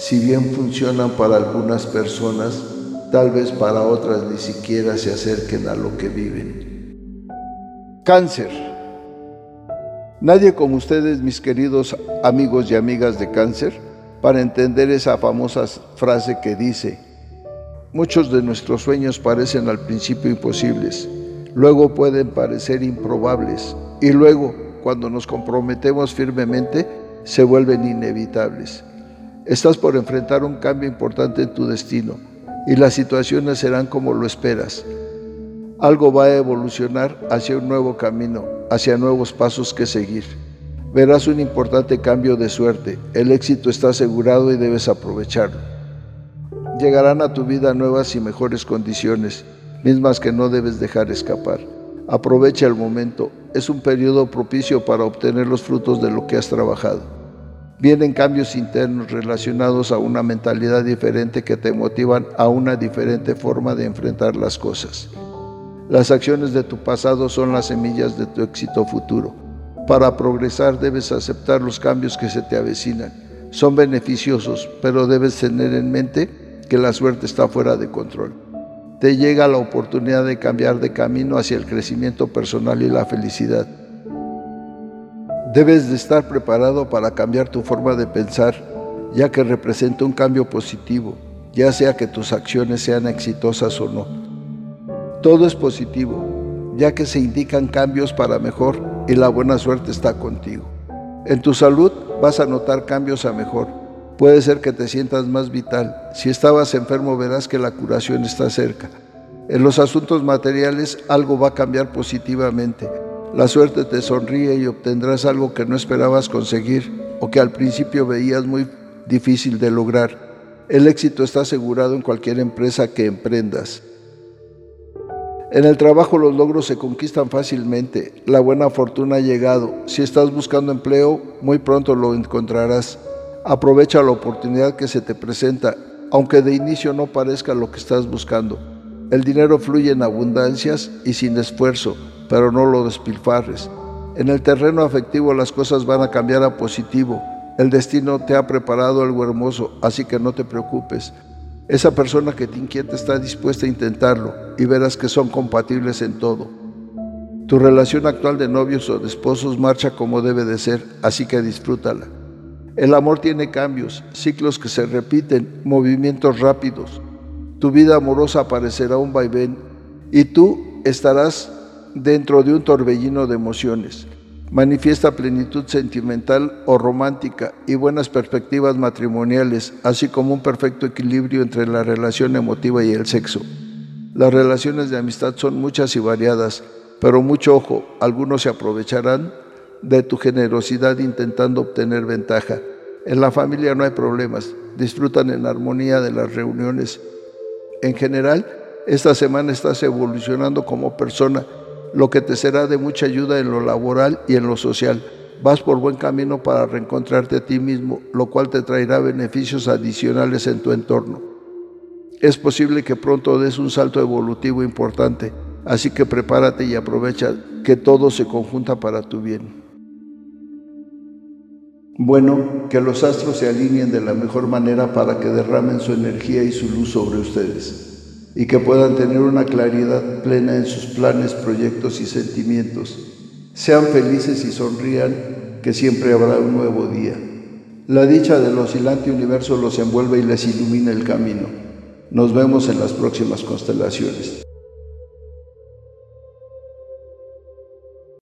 si bien funcionan para algunas personas, tal vez para otras ni siquiera se acerquen a lo que viven. Cáncer. Nadie como ustedes, mis queridos amigos y amigas de cáncer, para entender esa famosa frase que dice, muchos de nuestros sueños parecen al principio imposibles, luego pueden parecer improbables y luego, cuando nos comprometemos firmemente, se vuelven inevitables. Estás por enfrentar un cambio importante en tu destino y las situaciones serán como lo esperas. Algo va a evolucionar hacia un nuevo camino hacia nuevos pasos que seguir. Verás un importante cambio de suerte. El éxito está asegurado y debes aprovecharlo. Llegarán a tu vida nuevas y mejores condiciones, mismas que no debes dejar escapar. Aprovecha el momento. Es un periodo propicio para obtener los frutos de lo que has trabajado. Vienen cambios internos relacionados a una mentalidad diferente que te motivan a una diferente forma de enfrentar las cosas. Las acciones de tu pasado son las semillas de tu éxito futuro. Para progresar debes aceptar los cambios que se te avecinan. Son beneficiosos, pero debes tener en mente que la suerte está fuera de control. Te llega la oportunidad de cambiar de camino hacia el crecimiento personal y la felicidad. Debes de estar preparado para cambiar tu forma de pensar, ya que representa un cambio positivo, ya sea que tus acciones sean exitosas o no. Todo es positivo, ya que se indican cambios para mejor y la buena suerte está contigo. En tu salud vas a notar cambios a mejor. Puede ser que te sientas más vital. Si estabas enfermo verás que la curación está cerca. En los asuntos materiales algo va a cambiar positivamente. La suerte te sonríe y obtendrás algo que no esperabas conseguir o que al principio veías muy difícil de lograr. El éxito está asegurado en cualquier empresa que emprendas. En el trabajo los logros se conquistan fácilmente, la buena fortuna ha llegado. Si estás buscando empleo, muy pronto lo encontrarás. Aprovecha la oportunidad que se te presenta, aunque de inicio no parezca lo que estás buscando. El dinero fluye en abundancias y sin esfuerzo, pero no lo despilfarres. En el terreno afectivo las cosas van a cambiar a positivo. El destino te ha preparado algo hermoso, así que no te preocupes. Esa persona que te inquieta está dispuesta a intentarlo y verás que son compatibles en todo. Tu relación actual de novios o de esposos marcha como debe de ser, así que disfrútala. El amor tiene cambios, ciclos que se repiten, movimientos rápidos. Tu vida amorosa aparecerá un vaivén y tú estarás dentro de un torbellino de emociones manifiesta plenitud sentimental o romántica y buenas perspectivas matrimoniales, así como un perfecto equilibrio entre la relación emotiva y el sexo. Las relaciones de amistad son muchas y variadas, pero mucho ojo, algunos se aprovecharán de tu generosidad intentando obtener ventaja. En la familia no hay problemas, disfrutan en armonía de las reuniones. En general, esta semana estás evolucionando como persona lo que te será de mucha ayuda en lo laboral y en lo social. Vas por buen camino para reencontrarte a ti mismo, lo cual te traerá beneficios adicionales en tu entorno. Es posible que pronto des un salto evolutivo importante, así que prepárate y aprovecha que todo se conjunta para tu bien. Bueno, que los astros se alineen de la mejor manera para que derramen su energía y su luz sobre ustedes y que puedan tener una claridad plena en sus planes, proyectos y sentimientos. Sean felices y sonrían, que siempre habrá un nuevo día. La dicha del oscilante universo los envuelve y les ilumina el camino. Nos vemos en las próximas constelaciones.